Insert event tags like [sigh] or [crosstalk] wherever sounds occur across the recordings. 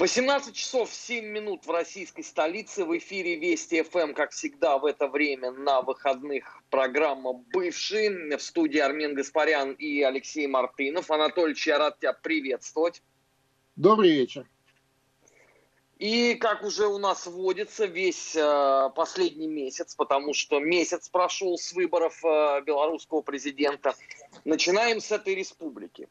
18 часов 7 минут в российской столице. В эфире Вести ФМ, как всегда, в это время на выходных программа «Бывший». В студии Армен Гаспарян и Алексей Мартынов. Анатольевич, я рад тебя приветствовать. Добрый вечер. И как уже у нас вводится весь э, последний месяц, потому что месяц прошел с выборов э, белорусского президента, начинаем с этой республики.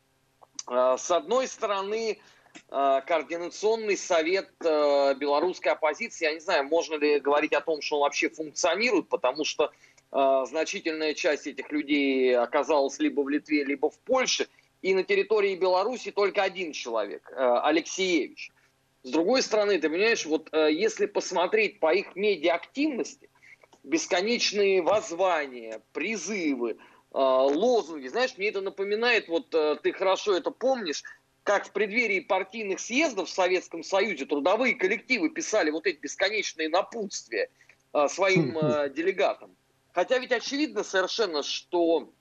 Э, с одной стороны, Э, координационный совет э, белорусской оппозиции. Я не знаю, можно ли говорить о том, что он вообще функционирует, потому что э, значительная часть этих людей оказалась либо в Литве, либо в Польше. И на территории Беларуси только один человек, Алексеевич. С другой стороны, ты понимаешь, вот если посмотреть по их медиа-активности, бесконечные воззвания, призывы, лозунги, знаешь, мне это напоминает, вот ты хорошо это помнишь, как в преддверии партийных съездов в Советском Союзе трудовые коллективы писали вот эти бесконечные напутствия а, своим а, делегатам. Хотя ведь очевидно совершенно, что,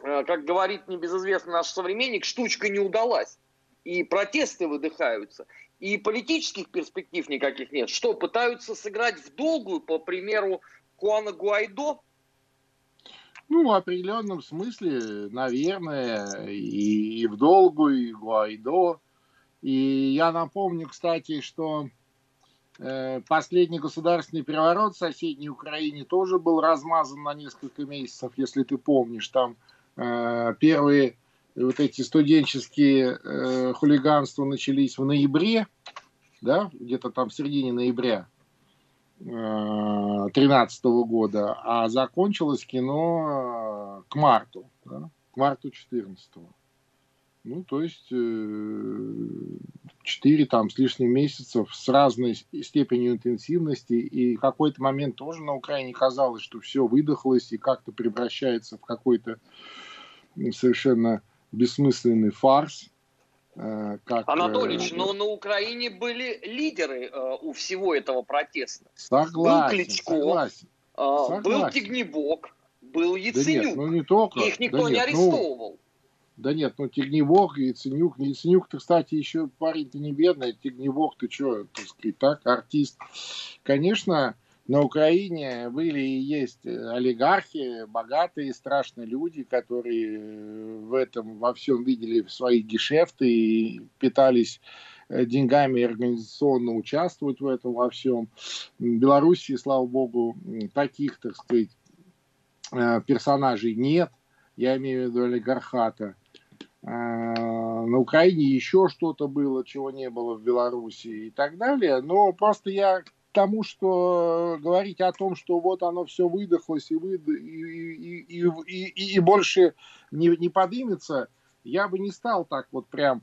а, как говорит небезызвестный наш современник, штучка не удалась. И протесты выдыхаются, и политических перспектив никаких нет. Что, пытаются сыграть в долгую, по примеру Куана Гуайдо, ну, в определенном смысле, наверное, и, и в долгу, и Гуайдо. И я напомню, кстати, что э, последний государственный переворот в соседней Украине тоже был размазан на несколько месяцев, если ты помнишь. Там э, первые вот эти студенческие э, хулиганства начались в ноябре, да, где-то там в середине ноября. 2013 года, а закончилось кино э, к марту, да, к марту 14 Ну, то есть э, четыре там с лишним месяцев с разной степенью интенсивности, и в какой-то момент тоже на Украине казалось, что все выдохлось и как-то превращается в какой-то совершенно бессмысленный фарс. Э, как... Анатольевич, э, но на Украине были лидеры э, у всего этого протеста. Согласен, был Кличко, согласен, согласен. был Тигнебок, был Яценюк. Да нет, ну не только. Их никто да нет, не ну, арестовывал. Ну, да нет, ну Тигнебок и Яценюк. Яценюк-то, кстати, еще парень-то не бедный. Тигнебок, ты что, так сказать, так, артист. Конечно, на Украине были и есть олигархи, богатые, страшные люди, которые в этом во всем видели свои гешефты и питались э, деньгами организационно участвовать в этом во всем. В Белоруссии, слава богу, таких, так сказать, э, персонажей нет. Я имею в виду олигархата. Э, на Украине еще что-то было, чего не было в Беларуси и так далее. Но просто я тому, что говорить о том, что вот оно все выдохлось и, выд... и, и, и, и, и больше не, не подымется, я бы не стал так вот прям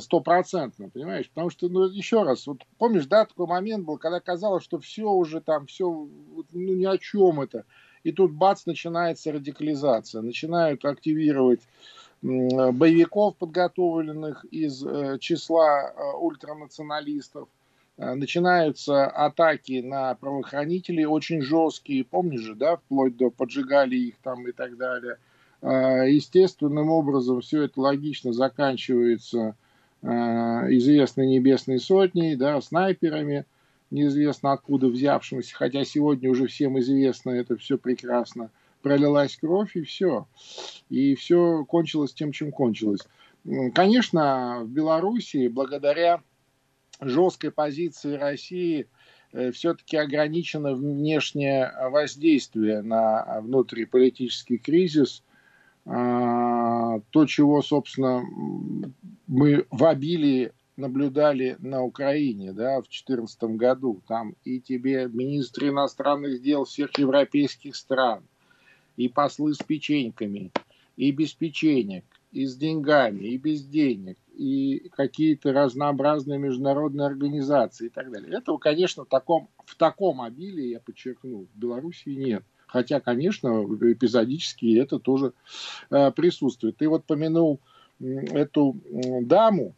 стопроцентно, понимаешь? Потому что, ну, еще раз, вот помнишь, да, такой момент был, когда казалось, что все уже там, все, ну, ни о чем это. И тут бац, начинается радикализация, начинают активировать боевиков, подготовленных из э, числа э, ультранационалистов, Э, начинаются атаки на правоохранителей очень жесткие, помнишь же, да, вплоть до поджигали их там и так далее. Э, естественным образом все это логично заканчивается э, известной небесной сотней, да, снайперами, неизвестно откуда взявшимся, хотя сегодня уже всем известно, это все прекрасно, пролилась кровь и все. И все кончилось тем, чем кончилось. Конечно, в Белоруссии благодаря жесткой позиции России э, все-таки ограничено внешнее воздействие на внутриполитический кризис. А, то, чего, собственно, мы в обилии наблюдали на Украине да, в 2014 году. Там и тебе министры иностранных дел всех европейских стран, и послы с печеньками, и без печенек, и с деньгами, и без денег, и какие-то разнообразные международные организации и так далее. Этого, конечно, в таком, в таком обилии, я подчеркну, в Белоруссии нет. Хотя, конечно, эпизодически это тоже э, присутствует. Ты вот помянул эту даму,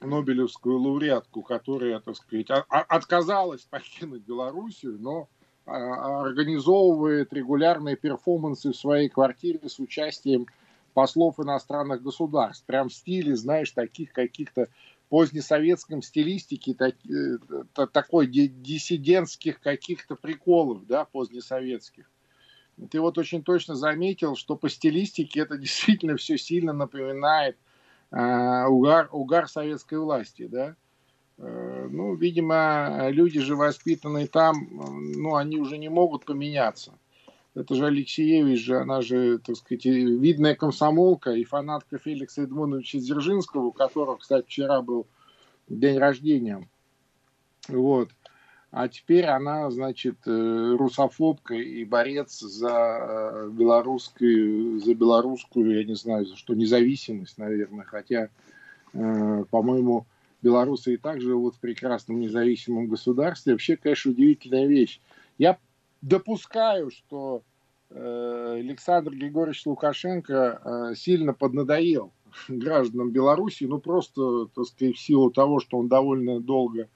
Нобелевскую лауреатку, которая, так сказать, а, а, отказалась покинуть Белоруссию, но а, организовывает регулярные перформансы в своей квартире с участием послов иностранных государств. Прям в стиле, знаешь, таких каких-то позднесоветском стилистике так, э, такой диссидентских каких-то приколов, да, позднесоветских. Ты вот очень точно заметил, что по стилистике это [laughs] действительно все сильно напоминает э, угар, угар советской власти, да. Э, ну, видимо, люди же воспитанные там, ну, они уже не могут поменяться. Это же Алексеевич же, она же, так сказать, видная комсомолка и фанатка Феликса Эдмоновича Дзержинского, у которого, кстати, вчера был день рождения. Вот. А теперь она, значит, э, русофобка и борец за э, белорусскую, за белорусскую, я не знаю, за что, независимость, наверное. Хотя, э, по-моему, белорусы и так живут в прекрасном независимом государстве. Вообще, конечно, удивительная вещь. Я допускаю, что Александр Григорьевич Лукашенко сильно поднадоел [laughs] гражданам Беларуси, ну просто, так сказать, в силу того, что он довольно долго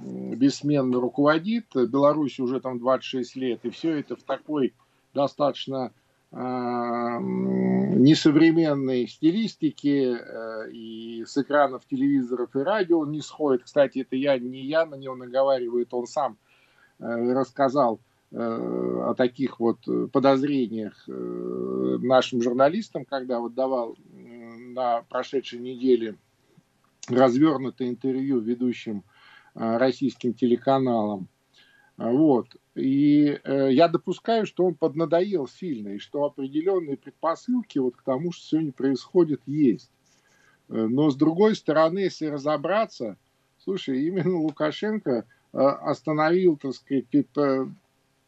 бессменно руководит. Беларусь уже там 26 лет, и все это в такой достаточно э, несовременной стилистике э, и с экранов телевизоров и радио не сходит. Кстати, это я не я на него наговариваю, он сам э, рассказал э, о таких вот подозрениях э, нашим журналистам, когда вот давал на прошедшей неделе развернутое интервью ведущим Э, российским телеканалам. Вот. И э, я допускаю, что он поднадоел сильно, и что определенные предпосылки вот к тому, что сегодня происходит, есть. Э, но с другой стороны, если разобраться, слушай, именно Лукашенко э, остановил, так сказать,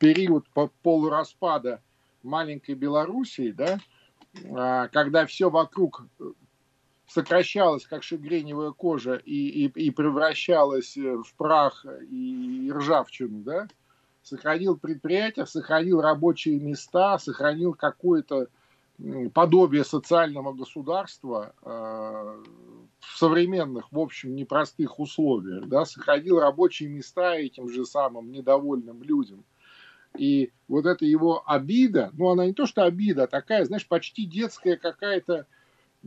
период полураспада маленькой Белоруссии, да, а, когда все вокруг сокращалась, как шагреневая кожа, и, и, и превращалась э, в прах и ржавчину, да, сохранил предприятия, сохранил рабочие места, сохранил какое-то подобие социального государства э, в современных, в общем, непростых условиях, да, сохранил рабочие места этим же самым недовольным людям. И вот эта его обида, ну она не то что обида, а такая, знаешь, почти детская какая-то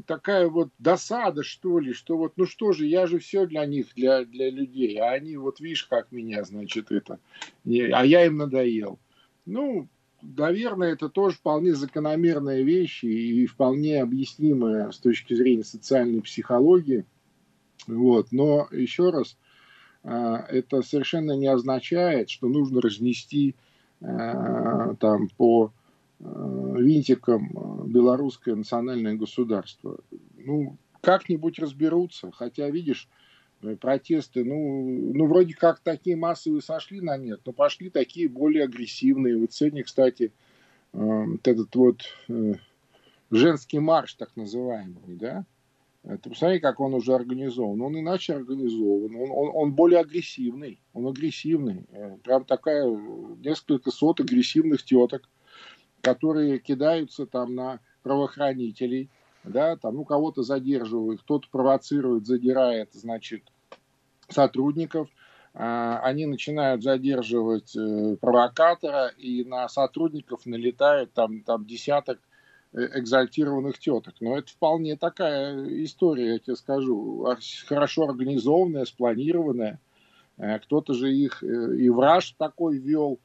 такая вот досада, что ли, что вот, ну что же, я же все для них, для, для людей, а они вот, видишь, как меня, значит, это, а я им надоел. Ну, наверное, это тоже вполне закономерная вещь и вполне объяснимая с точки зрения социальной психологии. Вот. Но еще раз, а, это совершенно не означает, что нужно разнести там по Э, винтиком э, белорусское национальное государство. Ну, как-нибудь разберутся, хотя, видишь, э, протесты, ну, ну, вроде как такие массовые сошли на нет, но пошли такие более агрессивные. Вот сегодня, кстати, вот этот вот женский марш, так называемый, да, ты посмотри, как он уже организован. Он иначе организован, он, он, он более агрессивный, он агрессивный. Прям такая, несколько сот агрессивных теток, которые кидаются там на правоохранителей, да, там, ну, кого-то задерживают, кто-то провоцирует, задирает, значит, сотрудников, а, они начинают задерживать э, провокатора, и на сотрудников налетают там, там десяток э, экзальтированных теток. Но это вполне такая история, я тебе скажу, хорошо организованная, спланированная. Э, кто-то же их и враж такой вел,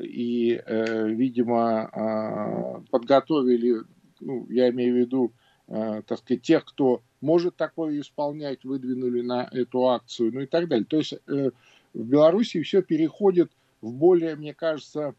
и, э, видимо, э, подготовили, ну, я имею в виду, э, так сказать, тех, кто может такое исполнять, выдвинули на эту акцию, ну и так далее. То есть в Беларуси все переходит в более, мне кажется,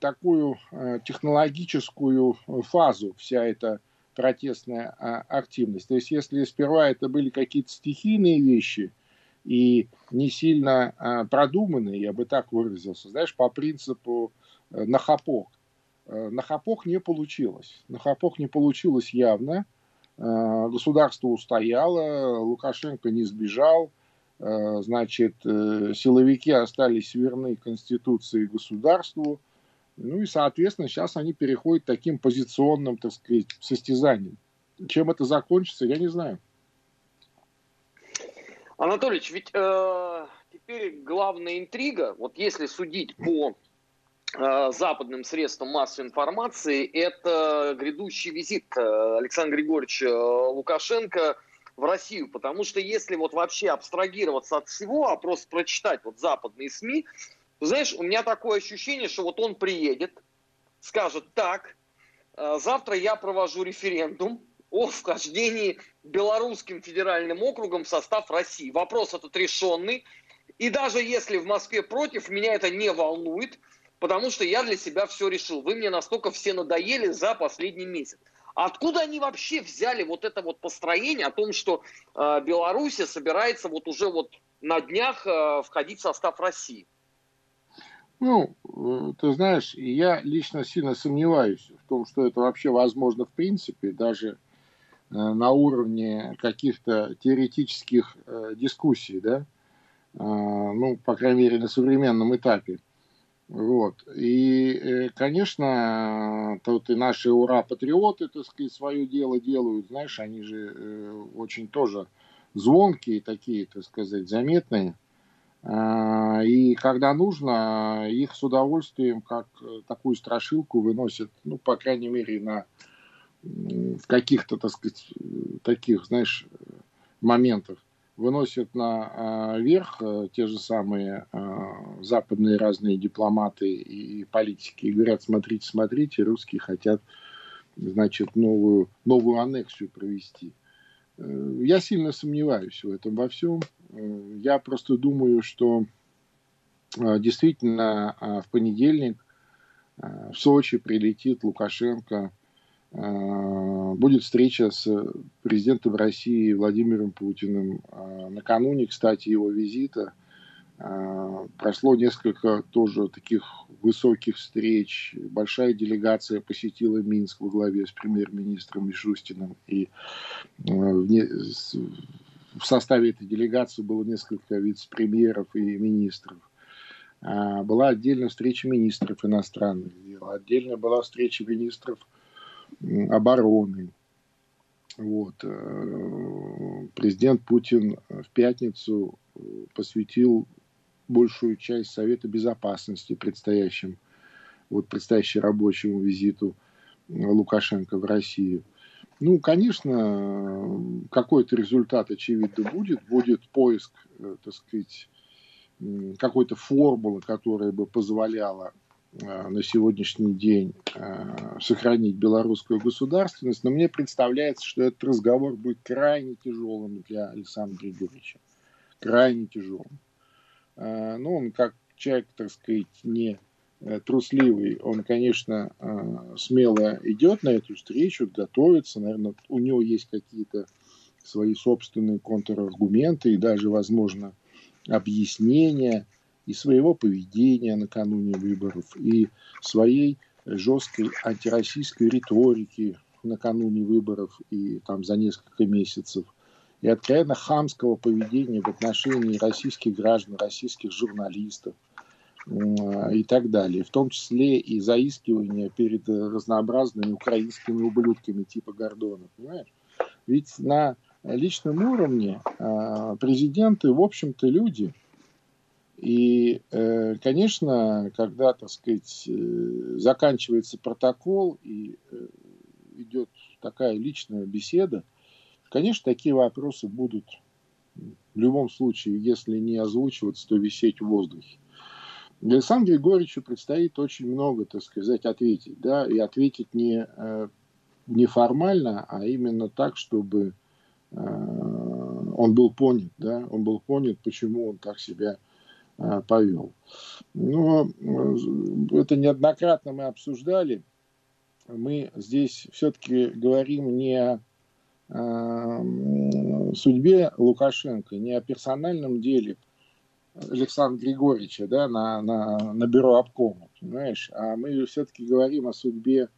такую технологическую фазу вся эта протестная а, активность. То есть если сперва это были какие-то стихийные вещи – и не сильно а, продуманный, я бы так выразился, знаешь, по принципу э, на хапок. Э, на хапок не получилось. На хапок не получилось явно. Э, государство устояло, Лукашенко не сбежал, значит, силовики остались верны Конституции и государству. Ну и, соответственно, сейчас они переходят таким позиционным, так сказать, состязанием. Чем это закончится, я не знаю. Анатольевич, ведь э, теперь главная интрига, вот если судить по э, западным средствам массовой информации, это грядущий визит э, Александра Григорьевича Лукашенко в Россию, потому что если вот вообще абстрагироваться от всего, а просто прочитать вот западные СМИ, знаешь, у меня такое ощущение, что вот он приедет, скажет так, э, завтра я провожу референдум о вхождении белорусским федеральным округом в состав России. Вопрос этот решенный. И даже если в Москве против, меня это не волнует, потому что я для себя все решил. Вы мне настолько все надоели за последний месяц. Откуда они вообще взяли вот это вот построение о том, что э, Беларусь собирается вот уже вот на днях э, входить в состав России? Ну, э, ты знаешь, я лично сильно сомневаюсь в том, что это вообще возможно в принципе, даже э, на уровне каких-то теоретических э, дискуссий, да, э, ну, по крайней мере, на современном этапе. Вот. И, конечно, тут и наши ура-патриоты, так сказать, свое дело делают, знаешь, они же очень тоже звонкие такие, так сказать, заметные. А, и когда нужно, их с удовольствием, как э, такую страшилку, выносят, ну, по крайней мере, на каких-то, так сказать, таких, знаешь, моментах выносят наверх а, э, те же самые западные разные дипломаты и политики и говорят, смотрите, смотрите, русские хотят, значит, новую, новую аннексию провести. Э, я сильно сомневаюсь в этом во всем. Э, я просто думаю, что действительно в понедельник в Сочи прилетит Лукашенко Э, будет встреча с президентом России Владимиром Путиным. Э, накануне, кстати, его визита э, прошло несколько тоже таких высоких встреч. Большая делегация посетила Минск во главе с премьер-министром Мишустиным. И в составе этой делегации было несколько вице-премьеров и министров. Была отдельная встреча министров иностранных дел. Отдельно была встреча министров обороны. Вот. Э, президент Путин в пятницу э, посвятил большую часть Совета Безопасности предстоящим, вот предстоящий рабочему визиту Лукашенко в Россию. Ну, конечно, какой-то результат, очевидно, будет. Будет поиск, э, так сказать, какой-то формулы, которая бы позволяла Э, на сегодняшний день э, сохранить белорусскую государственность, но мне представляется, что этот разговор будет крайне тяжелым для Александра Григорьевича. Крайне тяжелым. Э, ну, он как человек, так сказать, не трусливый, он, конечно, смело идет на эту встречу, готовится, наверное, у него есть какие-то свои собственные контраргументы и даже, возможно, объяснения – и своего поведения накануне выборов, и своей жесткой антироссийской риторики накануне выборов и там за несколько месяцев, и откровенно хамского поведения в отношении российских граждан, российских журналистов и так далее, в том числе и заискивания перед разнообразными украинскими ублюдками типа Гордона, понимаешь? Ведь на личном уровне а, президенты, в общем-то, люди – и, э, конечно, когда, так сказать, э, заканчивается протокол и э, идет такая личная беседа, конечно, такие вопросы будут в любом случае, если не озвучиваться, то висеть в воздухе. Александру Григорьевичу предстоит очень много, так сказать, ответить, да, и ответить не, не формально, а именно так, чтобы он был понят, да, он был понят, почему он так себя Э, повел. Но э, это неоднократно мы обсуждали. Мы здесь все-таки говорим не о э, судьбе Лукашенко, не о персональном деле Александра Григорьевича да, на, на, на бюро обкома, понимаешь? А мы все-таки говорим о судьбе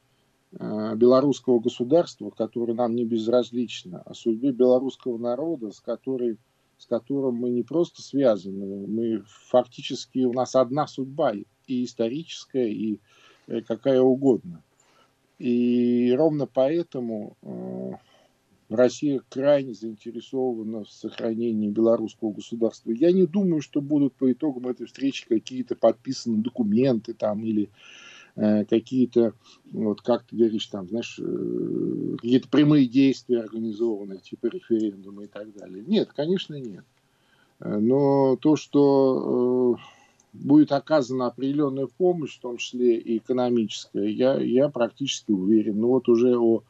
белорусского государства, которое нам не безразлично, о судьбе белорусского народа, с которой с которым мы не просто связаны, мы фактически, у нас одна судьба, и историческая, и э, какая угодно. И ровно поэтому э, Россия крайне заинтересована в сохранении белорусского государства. Я не думаю, что будут по итогам этой встречи какие-то подписаны документы там или э, какие-то, вот как ты говоришь, там, знаешь, э, какие-то прямые действия организованы, типа референдума и так далее. Нет, конечно, нет. Но то, что будет оказана определенная помощь, в том числе и экономическая, я, я практически уверен. Ну вот уже о э,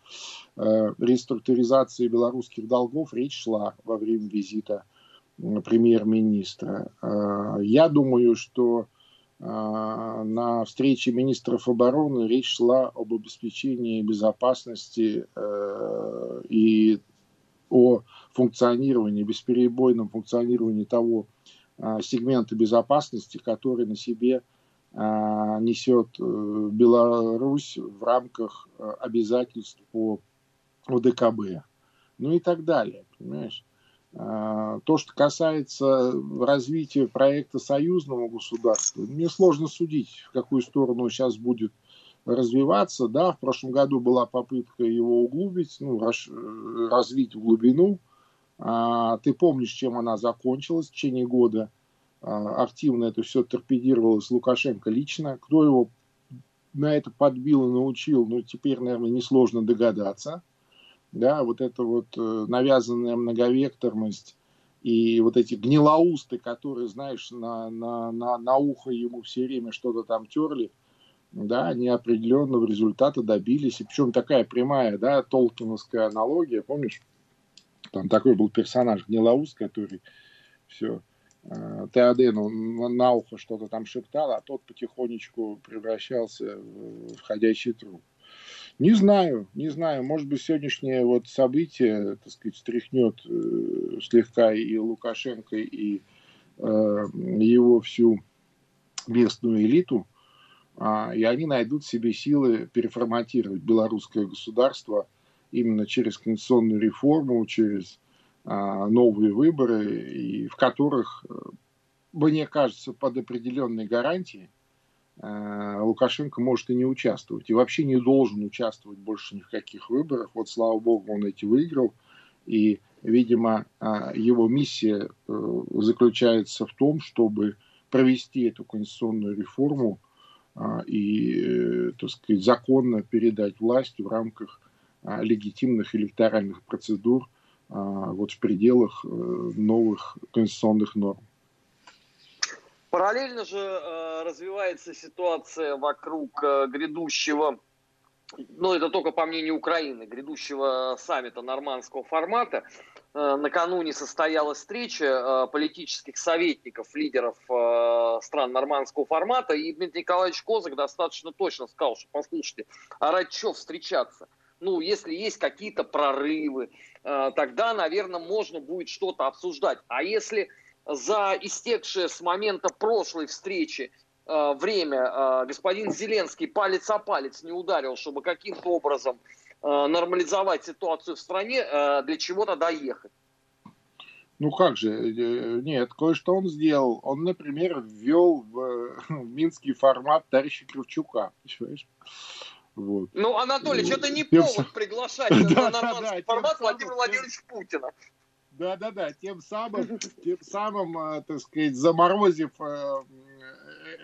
реструктуризации белорусских долгов речь шла во время визита премьер-министра. Э, я думаю, что э, на встрече министров обороны речь шла об обеспечении безопасности э, и о функционировании, бесперебойном функционировании того сегмента безопасности, который на себе несет э, Беларусь в рамках э, обязательств по ОДКБ. Ну и так далее, понимаешь? А, то, что касается развития проекта союзного государства, мне сложно судить, в какую сторону сейчас будет развиваться. Да, в прошлом году была попытка его углубить, ну, э, развить в глубину – а, ты помнишь, чем она закончилась в течение года. А, активно это все торпедировалось Лукашенко лично. Кто его на это подбил и научил, ну, теперь, наверное, несложно догадаться. Да, вот эта вот э, навязанная многовекторность и вот эти гнилоусты, которые, знаешь, на, на, на, на ухо ему все время что-то там терли, да, они определенного результата добились. И причем такая прямая, да, толкиновская аналогия, помнишь? Там такой был персонаж Гнилоуст, который все э, Теодену на ухо что-то там шептал, а тот потихонечку превращался в ходячий труп. Не знаю, не знаю. Может быть, сегодняшнее вот событие, так сказать, стряхнет э, слегка и Лукашенко, и э, его всю местную элиту, э, и они найдут себе силы переформатировать белорусское государство именно через конституционную реформу, через а, новые выборы, и в которых, э, мне кажется, под определенной гарантией а, Лукашенко может и не участвовать. И вообще не должен участвовать больше ни в каких выборах. Вот, слава богу, он эти выиграл. И, видимо, а, его миссия э, заключается в том, чтобы провести эту конституционную реформу и, э, так сказать, законно передать власть в рамках легитимных электоральных процедур вот в пределах э, новых конституционных норм. Параллельно же э, развивается ситуация вокруг э, грядущего, ну это только по мнению Украины, грядущего саммита нормандского формата. Накануне состоялась встреча политических советников, лидеров стран нормандского формата, и Дмитрий Николаевич Козак достаточно точно сказал, что послушайте, а ради чего встречаться? ну, если есть какие-то прорывы, э, тогда, наверное, можно будет что-то обсуждать. А если за истекшее с момента прошлой встречи э, время э, господин Зеленский палец о палец не ударил, чтобы каким-то образом нормализовать ситуацию в стране, для чего тогда ехать? Ну как же, нет, кое-что он сделал. Он, например, ввел в, в минский формат товарища Кравчука, понимаешь? Вот. Ну, Анатолий, это не повод приглашать [laughs] на нормандский формат Владимира Владимировича Путина. Да, да, да. Тем самым, тем самым, э, так сказать, заморозив э,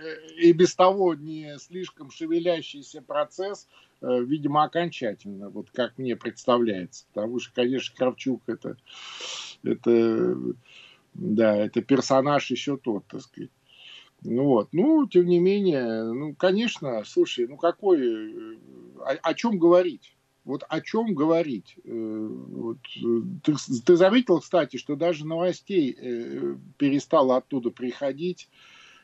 э, и без того не слишком шевелящийся процесс, видимо, окончательно, вот как мне представляется. Потому что, конечно, Кравчук это, это, да, это персонаж еще тот, так сказать. Ну вот, ну, тем не менее, ну, конечно, слушай, ну какой, э, о, о чем говорить? Вот о чем говорить? Э, вот, ты, ты заметил, кстати, что даже новостей э, перестало оттуда приходить,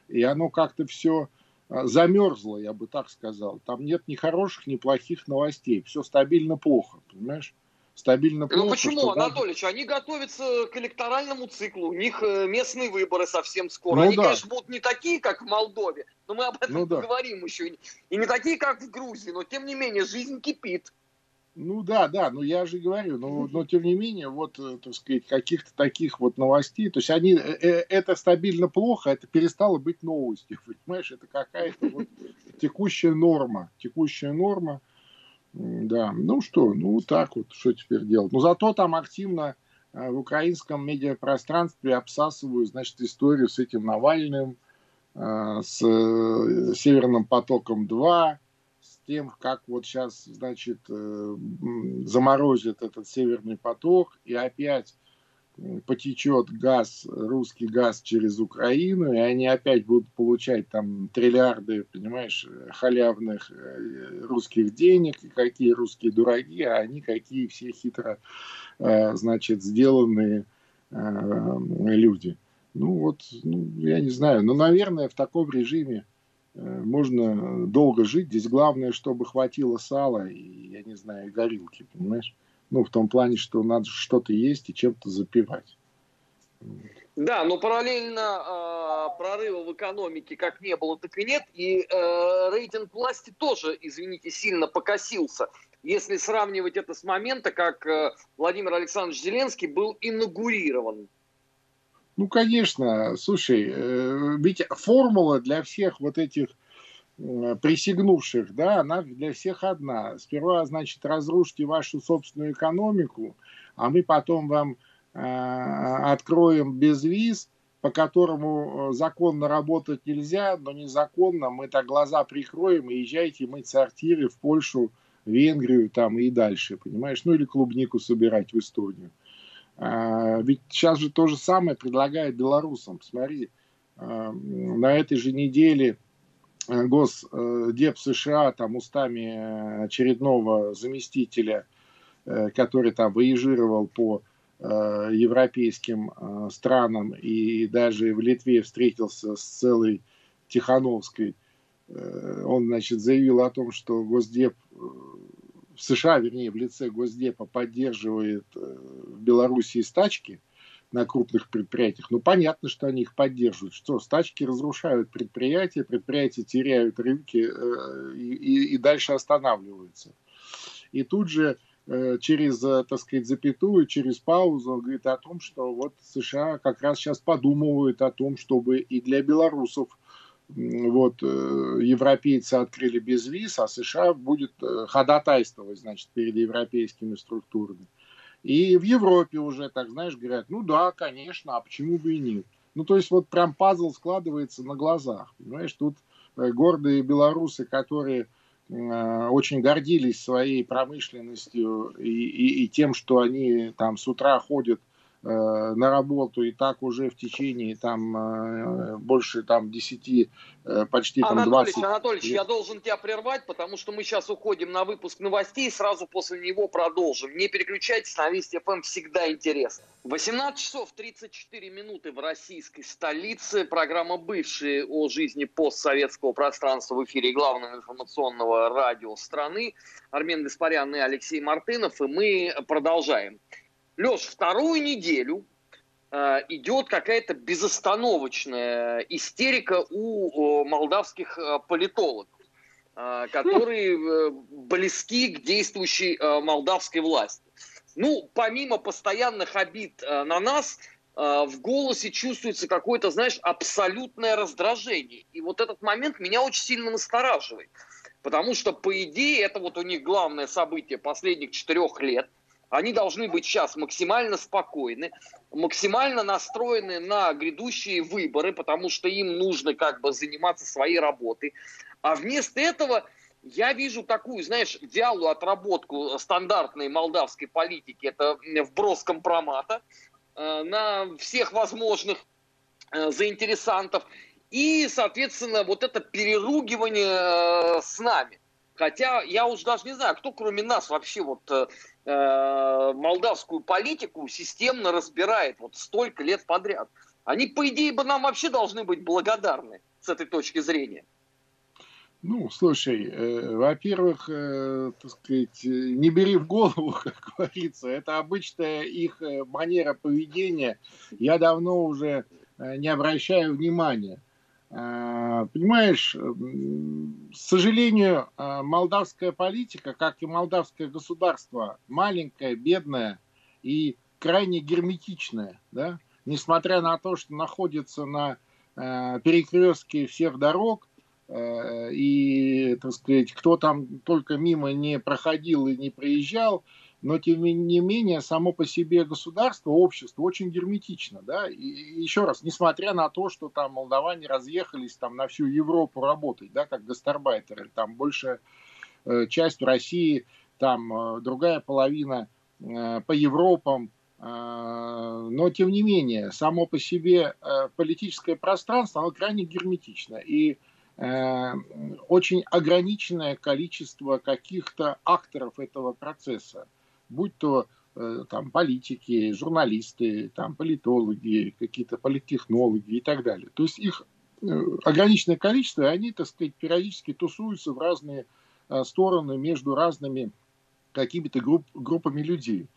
и оно как-то все а, замерзло, я бы так сказал. Там нет ни хороших, ни плохих новостей. Все стабильно плохо, понимаешь? стабильно ну, плохо. Ну почему, Анатольевич, даже... они готовятся к электоральному циклу, у них э, местные выборы совсем скоро. Ну, они, да. конечно, будут не такие, как в Молдове, но мы об этом ну, поговорим да. еще. И не такие, как в Грузии, но тем не менее жизнь кипит. Ну да, да, но я же говорю, но, но тем не менее, вот, э, так сказать, каких-то таких вот новостей, то есть они, э, это стабильно плохо, это перестало быть новостью, [laughs] понимаешь, это какая-то вот текущая норма, текущая норма, да, ну что, ну так вот, что теперь делать. Но зато там активно э, в украинском медиапространстве обсасывают, значит, историю с этим Навальным, э, с э, Северным потоком 2, тем, как вот сейчас, значит, э, заморозит этот северный поток, и опять потечет газ, русский газ через Украину, и они опять будут получать там триллиарды, понимаешь, халявных э, русских денег, и какие русские дураги, а они какие все хитро, э, значит, сделанные люди. Ну вот, ну, я не знаю, но, наверное, в таком режиме можно долго жить. Здесь главное, чтобы хватило сала и, я не знаю, горилки, понимаешь? Ну, в том плане, что надо что-то есть и чем-то запивать. Да, но параллельно э, прорыва в экономике как не было, так и нет. И э, рейтинг власти тоже, извините, сильно покосился. Если сравнивать это с момента, как э, Владимир Александрович Зеленский был инаугурирован ну, конечно, слушай, э, ведь формула для всех вот этих присягнувших, да, она для всех одна. Сперва, значит, разрушьте вашу собственную экономику, а мы потом вам э, откроем без виз, по которому э, законно работать нельзя, но незаконно мы так глаза прикроем и езжайте мыть сортиры в Польшу, Венгрию там и дальше, понимаешь? Ну или клубнику собирать в Эстонию. А, ведь сейчас же то же самое предлагает белорусам. Смотри, а, на этой же неделе э, Госдеп США там устами очередного заместителя, э, который там выезжировал по э, европейским странам и даже в Литве встретился с целой Тихановской, он, значит, заявил о том, что Госдеп в США, вернее, в лице Госдепа поддерживает э, в Белоруссии стачки на крупных предприятиях, ну, понятно, что они их поддерживают. Что, стачки разрушают предприятия, предприятия теряют рынки э, и, и дальше останавливаются. И тут же э, через, так сказать, запятую, через паузу он говорит о том, что вот США как раз сейчас подумывают о том, чтобы и для белорусов вот, э, европейцы открыли без виз, а США будет э, ходатайствовать, значит, перед европейскими структурами. И в Европе уже, так знаешь, говорят, ну да, конечно, а почему бы и нет. Ну, то есть вот прям пазл складывается на глазах. Понимаешь, тут э, гордые белорусы, которые очень гордились своей промышленностью и, и, и тем, что они там с утра ходят на работу и так уже в течение там э, больше там 10, э, почти там Анатольевич, 20... Анатольевич, я должен тебя прервать, потому что мы сейчас уходим на выпуск новостей, сразу после него продолжим. Не переключайтесь, на Вести ФМ всегда интересно. 18 часов 34 минуты в российской столице. Программа «Бывшие» о жизни постсоветского пространства в эфире главного информационного радио страны. Армен Гаспарян и Алексей Мартынов. И мы продолжаем. Леш, вторую неделю э, идет какая-то безостановочная истерика у э, молдавских э, политологов, э, которые э, близки к действующей э, молдавской власти. Ну, помимо постоянных обид э, на нас, э, в голосе чувствуется какое-то, знаешь, абсолютное раздражение. И вот этот момент меня очень сильно настораживает. Потому что, по идее, это вот у них главное событие последних четырех лет – они должны быть сейчас максимально спокойны, максимально настроены на грядущие выборы, потому что им нужно как бы заниматься своей работой. А вместо этого я вижу такую, знаешь, вялую отработку стандартной молдавской политики. Это вброс компромата э, на всех возможных э, заинтересантов. И, соответственно, вот это переругивание э, с нами. Хотя я уже даже не знаю, кто кроме нас вообще вот э, молдавскую политику системно разбирает вот столько лет подряд. Они, по идее, бы нам вообще должны быть благодарны с этой точки зрения. Ну, слушай, э, во-первых, э, так сказать, не бери в голову, [laughs] как говорится, это обычная их э, манера поведения. Я давно уже э, не обращаю внимания. А, понимаешь, к сожалению, а, молдавская политика, как и молдавское государство, маленькое, бедное и крайне герметичное, да? несмотря на то, что находится на перекрестке всех дорог, и, так сказать, кто там только мимо не проходил и не проезжал, но тем не менее само по себе государство, общество очень герметично, да, и еще раз, несмотря на то, что там молдаване разъехались там на всю Европу работать, да, как гастарбайтеры, там больше часть в России, там другая половина по Европам, но тем не менее, само по себе политическое пространство, оно крайне герметично. И очень ограниченное количество каких-то акторов этого процесса, будь то Э, там, политики, журналисты, там, политологи, какие-то политтехнологи и так далее. То есть их э, ограниченное количество, и они, так сказать, периодически тусуются в разные э, стороны между разными какими-то групп, группами людей.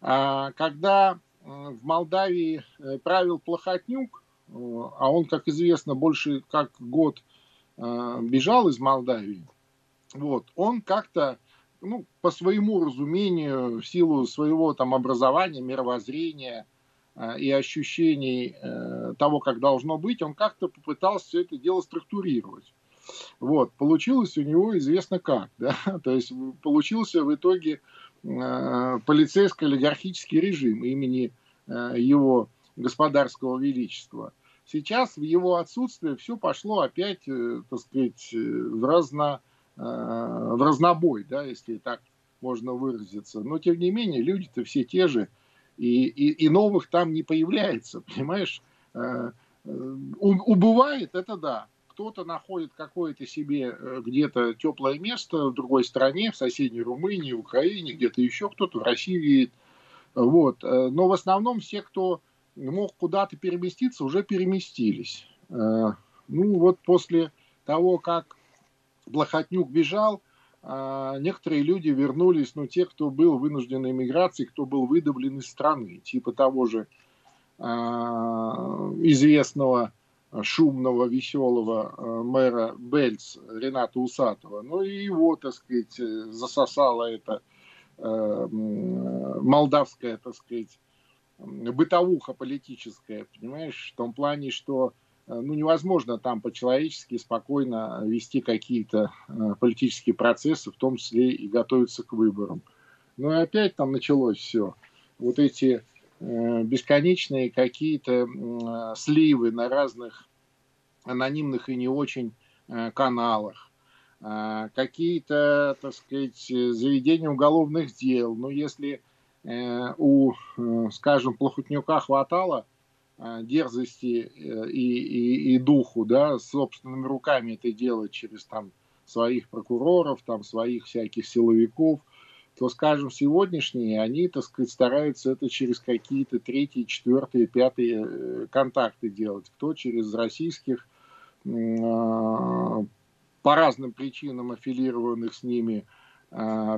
А когда в Молдавии правил Плохотнюк, а он, как известно, больше как год бежал из Молдавии, вот, он как-то ну, по своему разумению, в силу своего там образования, мировоззрения э, и ощущений э, того, как должно быть, он как-то попытался все это дело структурировать. Вот, получилось у него известно как, [laughs] да, то есть получился в итоге э, полицейско-олигархический режим имени э, его господарского величества. Сейчас в его отсутствие все пошло опять, э, так сказать, в разно Э, в разнобой, да, если так можно выразиться. Но, тем не менее, люди-то все те же, и, и, и новых там не появляется, [laughs] понимаешь? Э, э, убывает, это да. Кто-то находит какое-то себе где-то теплое место в другой стране, в соседней Румынии, Украине, где-то еще кто-то, в России видит. Вот. Но в основном все, кто мог куда-то переместиться, уже переместились. Ну вот после того, как Блохотнюк бежал, а некоторые люди вернулись, ну, те, кто был вынужден эмиграции, кто был выдавлен из страны, типа того же а, известного шумного, веселого а, мэра Бельц Рената Усатова. Ну и его, так сказать, засосала эта а, молдавская, так сказать, бытовуха политическая, понимаешь, в том плане, что ну, невозможно там по-человечески спокойно вести какие-то э, политические процессы, в том числе и готовиться к выборам. Ну и опять там началось все. Вот эти э, бесконечные какие-то сливы на разных анонимных и не очень каналах, какие-то, так сказать, заведения уголовных дел. Но если у, скажем, Плохотнюка хватало Э, дерзости э, и, и, и духу, да, собственными руками это делать через там своих прокуроров, там своих всяких силовиков, то, скажем, сегодняшние, они, так сказать, стараются это через какие-то третьи, четвертые, пятые э, контакты делать. Кто через российских, по разным причинам аффилированных с ними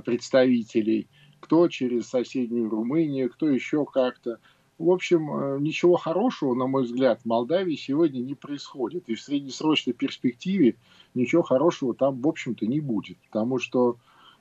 представителей, кто через соседнюю Румынию, кто еще как-то. В общем, э, ничего хорошего, на мой взгляд, в Молдавии сегодня не происходит. И в среднесрочной перспективе ничего хорошего там, в общем-то, не будет. Потому что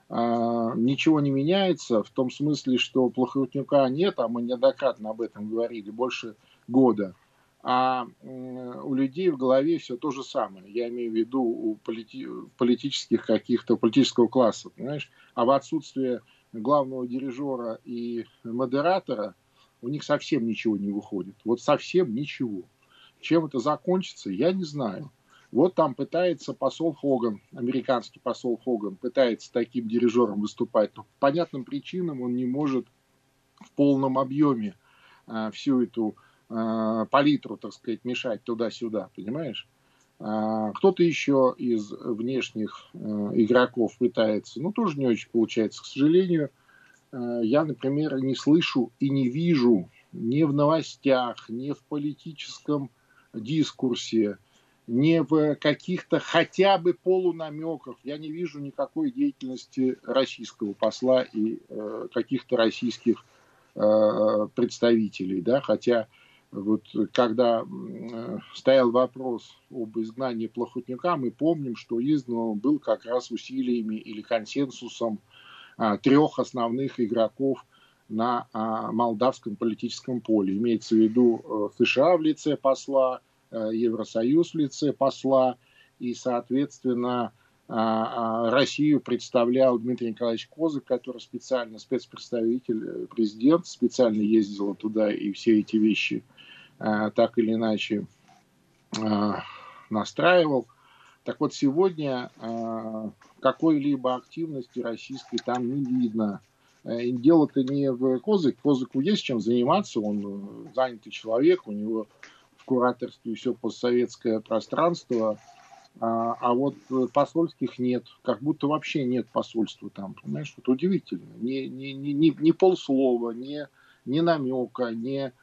а, ничего не меняется в том смысле, что Плохотнюка нет, а мы неоднократно об этом говорили, больше года. А у людей в голове все то же самое. Я имею в виду у полити- политических каких-то, политического класса, понимаешь? А в отсутствие главного дирижера и модератора – у них совсем ничего не выходит. Вот совсем ничего. Чем это закончится, я не знаю. Вот там пытается посол Хоган, американский посол Хоган, пытается таким дирижером выступать, но по понятным причинам он не может в полном объеме а, всю эту а, палитру, так сказать, мешать туда-сюда, понимаешь? А, кто-то еще из внешних а, игроков пытается, ну, тоже не очень получается, к сожалению – я, например, не слышу и не вижу ни в новостях, ни в политическом дискурсе, ни в каких-то хотя бы полунамеках. Я не вижу никакой деятельности российского посла и э, каких-то российских э, представителей. Да? Хотя вот когда э, стоял вопрос об изгнании Плохотнюка, мы помним, что изгнан был как раз усилиями или консенсусом трех основных игроков на а, молдавском политическом поле. Имеется в виду э, США в лице посла, э, Евросоюз в лице посла и, соответственно, а, Россию представлял Дмитрий Николаевич Козык, который специально спецпредставитель, э, президент, специально ездил туда и все эти вещи так или иначе настраивал. Так вот, сегодня э, какой-либо активности российской там не видно. Э, дело-то не в Козык. Козыку есть чем заниматься, он э, занятый человек, у него в кураторстве все постсоветское пространство, а, а вот посольских нет, как будто вообще нет посольства там, понимаешь, вот удивительно. Ни, ни, ни, ни, ни полслова, ни, ни намека, ни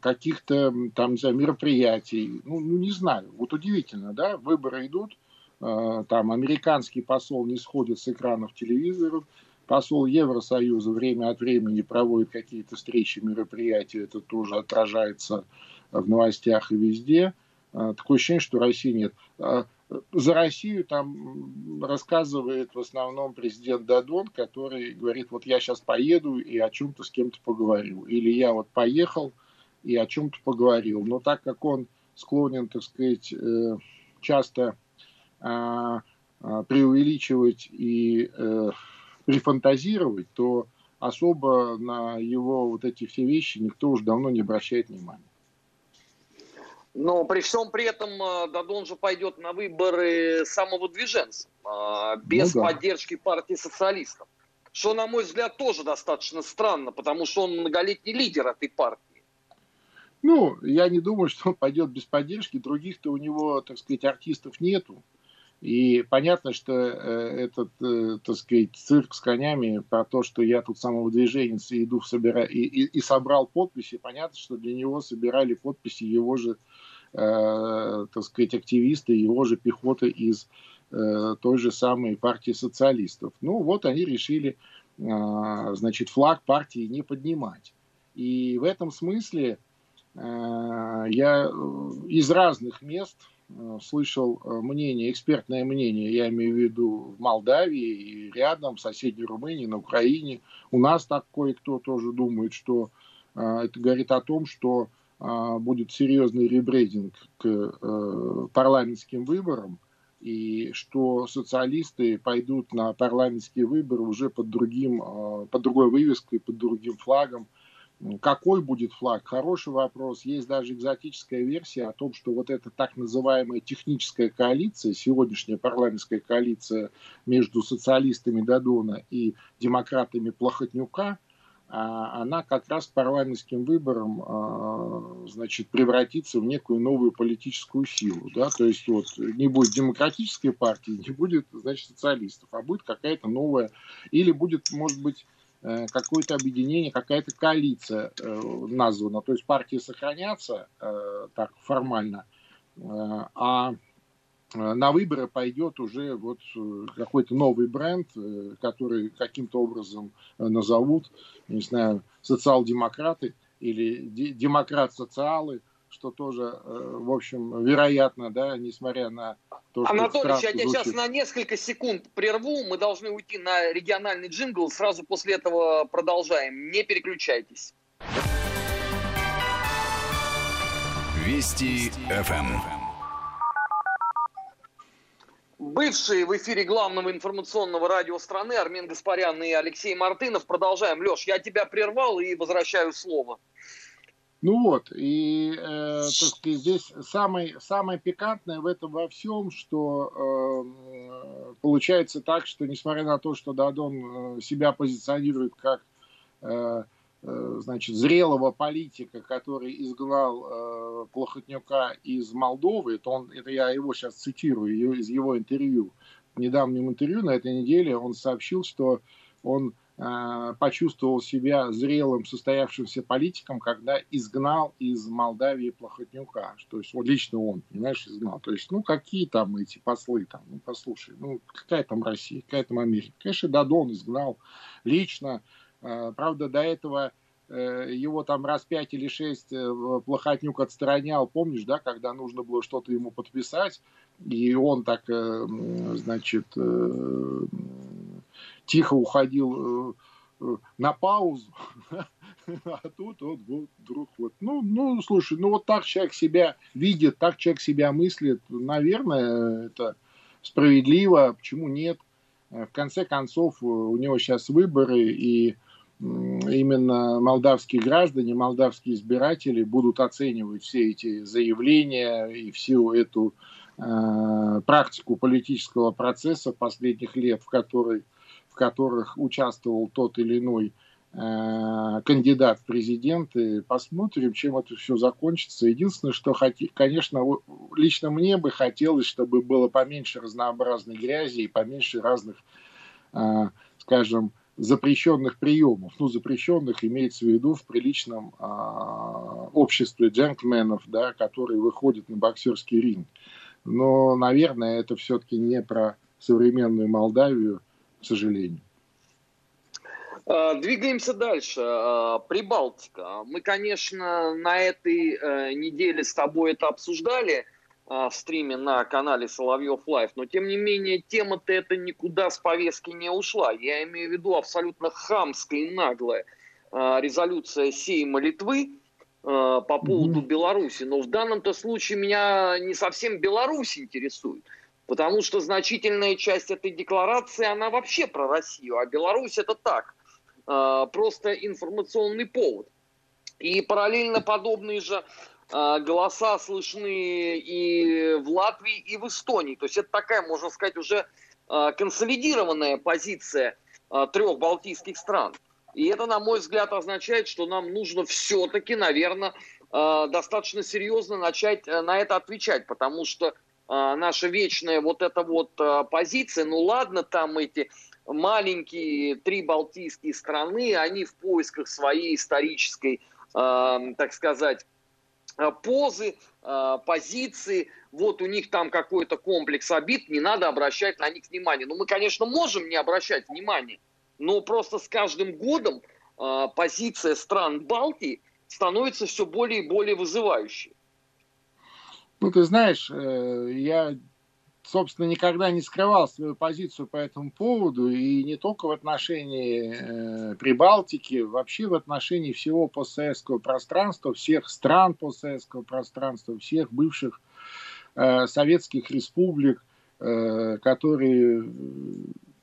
каких-то там, не мероприятий, ну, ну, не знаю, вот удивительно, да, выборы идут, э, там американский посол не сходит с экранов телевизоров, посол Евросоюза время от времени проводит какие-то встречи, мероприятия, это тоже отражается в новостях и везде. Э, такое ощущение, что России нет. Э, за Россию там рассказывает в основном президент Дадон, который говорит, вот я сейчас поеду и о чем-то с кем-то поговорю. Или я вот поехал и о чем-то поговорил. Но так как он склонен, так сказать, э, часто а, а, преувеличивать и прифантазировать, то особо на его вот эти все вещи никто уже давно не обращает внимания. Но при всем при этом э, Дадон же пойдет на выборы самовыдвиженцем, э, без ну, да. поддержки партии социалистов. Что, на мой взгляд, тоже достаточно странно, потому что он многолетний лидер этой партии. Ну, я не думаю, что он пойдет без поддержки. Других-то у него, так сказать, артистов нету. И понятно, что э, этот, э, так сказать, цирк с конями про то, что я тут самовыдвиженец и иду собира... и, и, и собрал подписи, понятно, что для него собирали подписи его же, э, так сказать, активисты, его же пехота из э, той же самой партии социалистов. Ну вот они решили, э, значит, флаг партии не поднимать. И в этом смысле я э, из разных мест Э, слышал э, мнение, экспертное мнение, я имею в виду в Молдавии и рядом, в соседней Румынии, на Украине. У нас так кое-кто тоже думает, что э, это говорит о том, что будет серьезный ребрейдинг к парламентским выборам, и что социалисты пойдут на парламентские выборы уже под, другим, под другой вывеской, под другим флагом, какой будет флаг? Хороший вопрос. Есть даже экзотическая версия о том, что вот эта так называемая техническая коалиция, сегодняшняя парламентская коалиция между социалистами Дадона и демократами Плохотнюка, а, она как раз парламентским выбором а, значит, превратится в некую новую политическую силу. Да? То есть вот, не будет демократической партии, не будет значит, социалистов, а будет какая-то новая, или будет, может быть, какое-то объединение, какая-то коалиция э, названа. То есть партии сохранятся э, так формально, а на выборы пойдет уже вот какой-то новый бренд, который каким-то образом назовут, не знаю, социал-демократы или демократ-социалы, что тоже, э, в общем, вероятно, да, несмотря на то, что... Анатолий, я тебя сейчас на несколько секунд прерву. Мы должны уйти на региональный джингл. Сразу после этого продолжаем. Не переключайтесь. Вести ФМ. Бывшие в эфире главного информационного радио страны Армен Гаспарян и Алексей Мартынов. Продолжаем. Леш, я тебя прервал и возвращаю слово. Ну вот, и э, так сказать, здесь самое, самое пикантное в этом во всем, что э, получается так, что несмотря на то, что Дадон э, себя позиционирует как э, э, значит, зрелого политика, который изгнал э, Плохотнюка из Молдовы, это, он, это я его сейчас цитирую из его интервью, в недавнем интервью на этой неделе он сообщил, что он почувствовал себя зрелым, состоявшимся политиком, когда изгнал из Молдавии Плохотнюка. То есть, вот лично он, понимаешь, изгнал. То есть, ну, какие там эти послы там? Ну, послушай, ну, какая там Россия, какая там Америка? Конечно, Дадон изгнал лично. Э, правда, до этого э, его там раз пять или шесть Плохотнюк отстранял, помнишь, да, когда нужно было что-то ему подписать, и он так, значит, тихо уходил э, э, на паузу, [laughs] а тут вот, вдруг вот, ну, ну, слушай, ну вот так человек себя видит, так человек себя мыслит, наверное, это справедливо, почему нет? Э, в конце концов, у него сейчас выборы, и именно молдавские граждане, молдавские избиратели будут оценивать все эти заявления и всю эту э, практику политического процесса последних лет, в, которой, которых участвовал тот или иной э, кандидат в президенты. Посмотрим, чем это все закончится. Единственное, что, конечно, лично мне бы хотелось, чтобы было поменьше разнообразной грязи и поменьше разных, э, скажем, запрещенных приемов. Ну, запрещенных имеется в виду в приличном э, обществе джентльменов, да, которые выходят на боксерский ринг. Но, наверное, это все-таки не про современную Молдавию, к сожалению. А, двигаемся дальше. А, Прибалтика. Мы, конечно, на этой э, неделе с тобой это обсуждали – в стриме на канале Соловьев Live, но тем не менее тема-то это никуда с повестки не ушла. Я имею в виду абсолютно хамская и наглая резолюция Сейма Литвы по поводу. Беларуси. Но в данном-то случае меня не совсем Беларусь интересует, потому что значительная часть этой декларации, она вообще про Россию, а Беларусь это так, просто информационный повод. И параллельно подобные же а, голоса слышны и в Латвии, и в Эстонии. То есть это такая, можно сказать, уже а, консолидированная позиция а, трех балтийских стран. И это, на мой взгляд, означает, что нам нужно все-таки, наверное, достаточно серьезно начать на это отвечать, потому что наша вечная вот эта вот позиция, ну ладно, там эти маленькие три балтийские страны, они в поисках своей исторической, так сказать, позы, позиции, вот у них там какой-то комплекс обид, не надо обращать на них внимание. Ну, мы, конечно, можем не обращать внимания, но просто с каждым годом позиция стран Балтии становится все более и более вызывающей. Ну, ты знаешь, я собственно, никогда не скрывал свою позицию по этому поводу, и не только в отношении э, Прибалтики, вообще в отношении всего постсоветского пространства, всех стран постсоветского пространства, всех бывших э, советских республик, э, которые,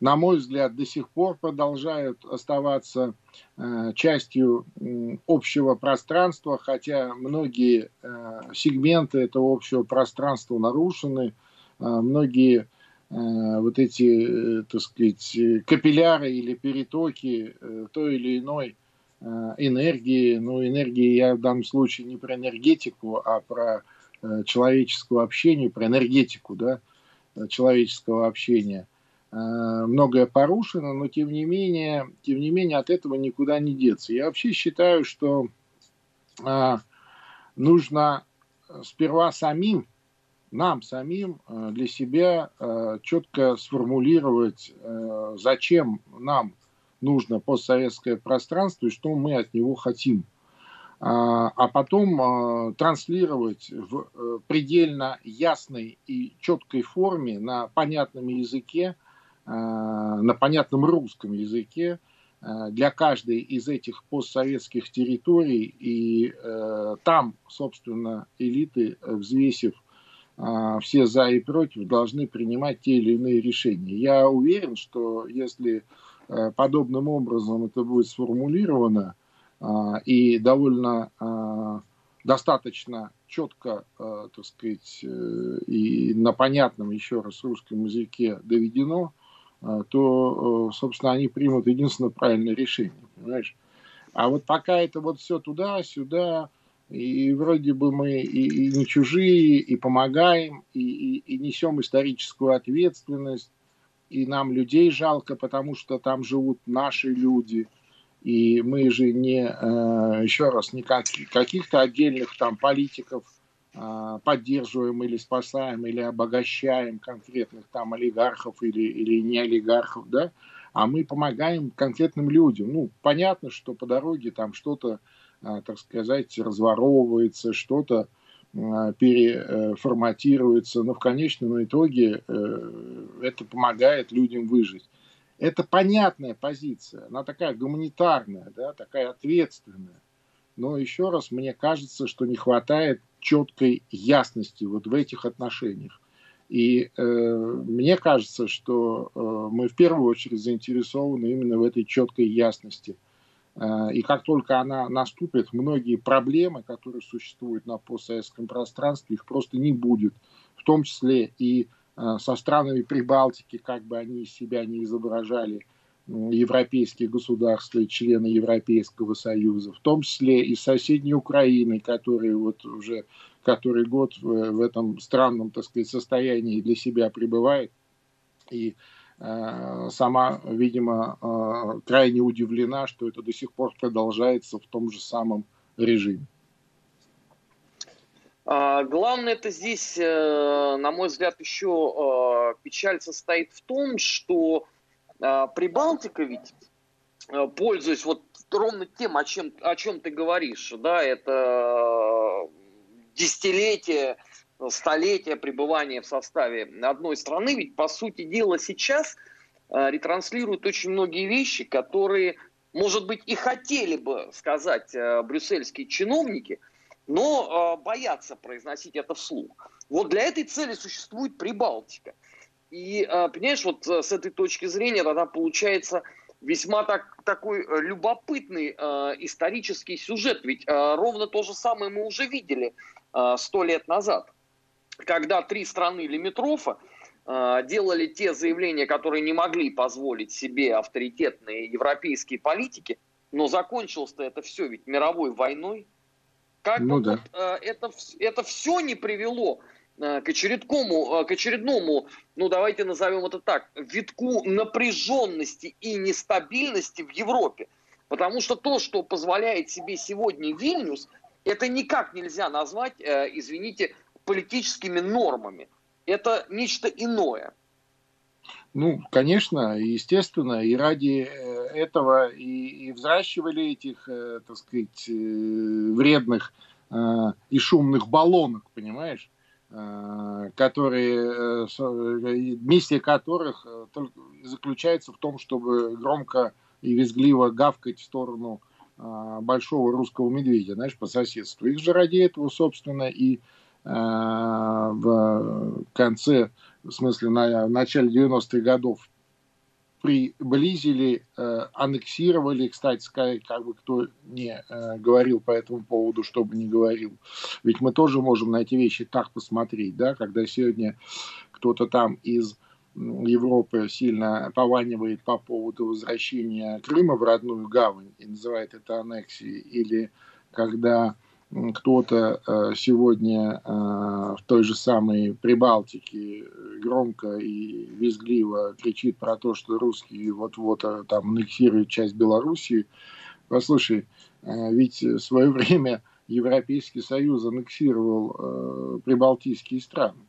на мой взгляд, до сих пор продолжают оставаться э, частью э, общего пространства, хотя многие э, сегменты этого общего пространства нарушены, а, многие вот эти, э, так сказать, капилляры или перетоки э, той или иной энергии, ну, энергии я в данном случае не про энергетику, а про э, человеческое общение, про энергетику, да, человеческого общения. Многое порушено, но тем не менее, тем не менее от этого никуда не деться. Я вообще считаю, что нужно сперва самим нам самим э, для себя э, четко сформулировать, э, зачем нам нужно постсоветское пространство и что мы от него хотим. А, а потом транслировать в предельно ясной и четкой форме на понятном языке, на понятном русском языке для каждой из этих постсоветских территорий. И там, собственно, элиты, взвесив все за и против должны принимать те или иные решения. Я уверен, что если э, подобным образом это будет сформулировано и довольно достаточно четко, э, так сказать, э, и на понятном еще раз русском языке доведено, то, собственно, они примут единственно правильное решение, понимаешь? А вот пока это вот все туда-сюда, и вроде бы мы и, и не чужие, и помогаем, и, и, и несем историческую ответственность, и нам людей жалко, потому что там живут наши люди, и мы же не, э, еще раз, не как, каких-то отдельных там политиков э, поддерживаем или спасаем, или обогащаем конкретных там олигархов или, или не олигархов, да, а мы помогаем конкретным людям. Ну, понятно, что по дороге там что-то а, так сказать, разворовывается, что-то а, переформатируется, но в конечном итоге э, это помогает людям выжить. Это понятная позиция, она такая гуманитарная, да, такая ответственная. Но еще раз, мне кажется, что не хватает четкой ясности вот в этих отношениях. И э, мне кажется, что э, мы в первую очередь заинтересованы именно в этой четкой ясности Э, и как только она наступит, многие проблемы, которые существуют на постсоветском пространстве, их просто не будет. В том числе и э, со странами Прибалтики, как бы они себя не изображали, европейские государства и члены Европейского Союза, в том числе и соседней Украины, которые вот уже который год в, этом странном, так сказать, состоянии для себя пребывает. И Э, сама, видимо, э, крайне удивлена, что это до сих пор продолжается в том же самом режиме. А, главное это здесь, э, на мой взгляд, еще печаль состоит в том, что Прибалтика ведь, пользуясь вот ровно тем, о чем, о чем ты говоришь, да, это десятилетие столетия пребывания в составе одной страны, ведь, по сути дела, сейчас э, ретранслируют очень многие вещи, которые, может быть, и хотели бы сказать брюссельские чиновники, но боятся произносить это вслух. Вот для этой цели существует Прибалтика. И, понимаешь, вот с этой точки зрения тогда получается весьма так, такой любопытный э, исторический сюжет. Ведь э, ровно то же самое мы уже видели сто э, лет назад когда три страны Лимитрофа э, делали те заявления, которые не могли позволить себе авторитетные европейские политики, но закончилось-то это все ведь мировой войной. Как ну, да. вот, э, это, это все не привело э, к очередному, э, к очередному, ну давайте назовем это так, витку напряженности и нестабильности в Европе. Потому что то, что позволяет себе сегодня Вильнюс, это никак нельзя назвать, э, извините, политическими нормами. Это нечто иное. Ну, конечно, естественно, и ради э, этого и, и взращивали этих, э, так сказать, э, вредных и шумных баллонок, понимаешь? Которые, миссия которых заключается в том, чтобы громко и визгливо гавкать в сторону большого русского медведя, знаешь, по соседству. Их же ради этого, собственно, и Э, в конце, в смысле, на, в начале 90-х годов приблизили, э, аннексировали, кстати сказать, как бы кто не э, говорил по этому поводу, чтобы не говорил. Ведь мы тоже можем на эти вещи так посмотреть, да, когда сегодня кто-то там из Европы сильно пованивает по поводу возвращения Крыма в родную гавань и называет это аннексией, или когда кто-то э, сегодня э, в той же самой Прибалтике громко и визгливо кричит про то, что русские вот-вот э, там аннексируют часть Белоруссии. Послушай, ведь в свое [laughs] время Европейский Союз аннексировал прибалтийские страны.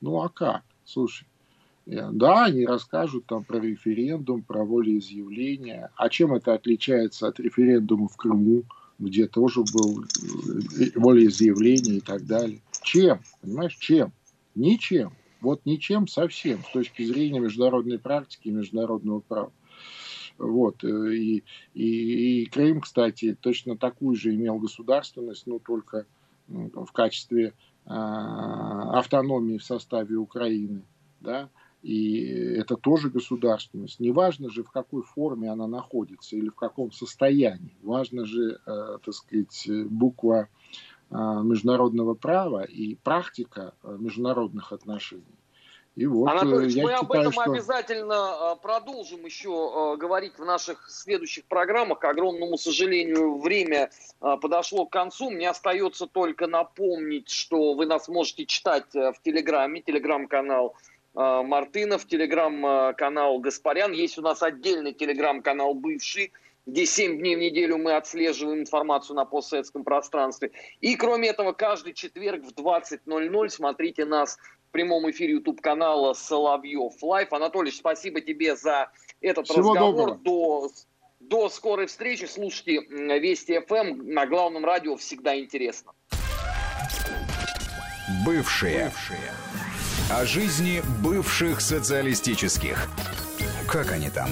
Ну а как? Слушай, да, они расскажут там про референдум, про волеизъявление. А чем это отличается от референдума в Крыму? Где тоже был э, волеизъявление и так далее. Чем? Понимаешь, чем? Ничем. Вот ничем совсем с точки зрения международной практики и международного права. Вот. Э, и, и, и Крым, кстати, точно такую же имел государственность, но только в качестве э, автономии в составе Украины. Да? И это тоже государственность. Неважно же, в какой форме она находится или в каком состоянии. Важно же, э, так сказать, буква э, международного права и практика э, международных отношений. И вот, Анатольевич, мы считаю, об этом что... обязательно продолжим еще говорить в наших следующих программах. К огромному сожалению, время подошло к концу. Мне остается только напомнить, что вы нас можете читать в Телеграме, телеграм-канал Мартынов, телеграм-канал Гаспарян. Есть у нас отдельный телеграм-канал «Бывший», где 7 дней в неделю мы отслеживаем информацию на постсоветском пространстве. И кроме этого, каждый четверг в 20.00 смотрите нас в прямом эфире YouTube-канала Соловьев Live. Анатолий, спасибо тебе за этот Всего разговор. До, до скорой встречи. Слушайте Вести ФМ эм. на главном радио. Всегда интересно. Бывшие. Бывшие. О жизни бывших социалистических. Как они там?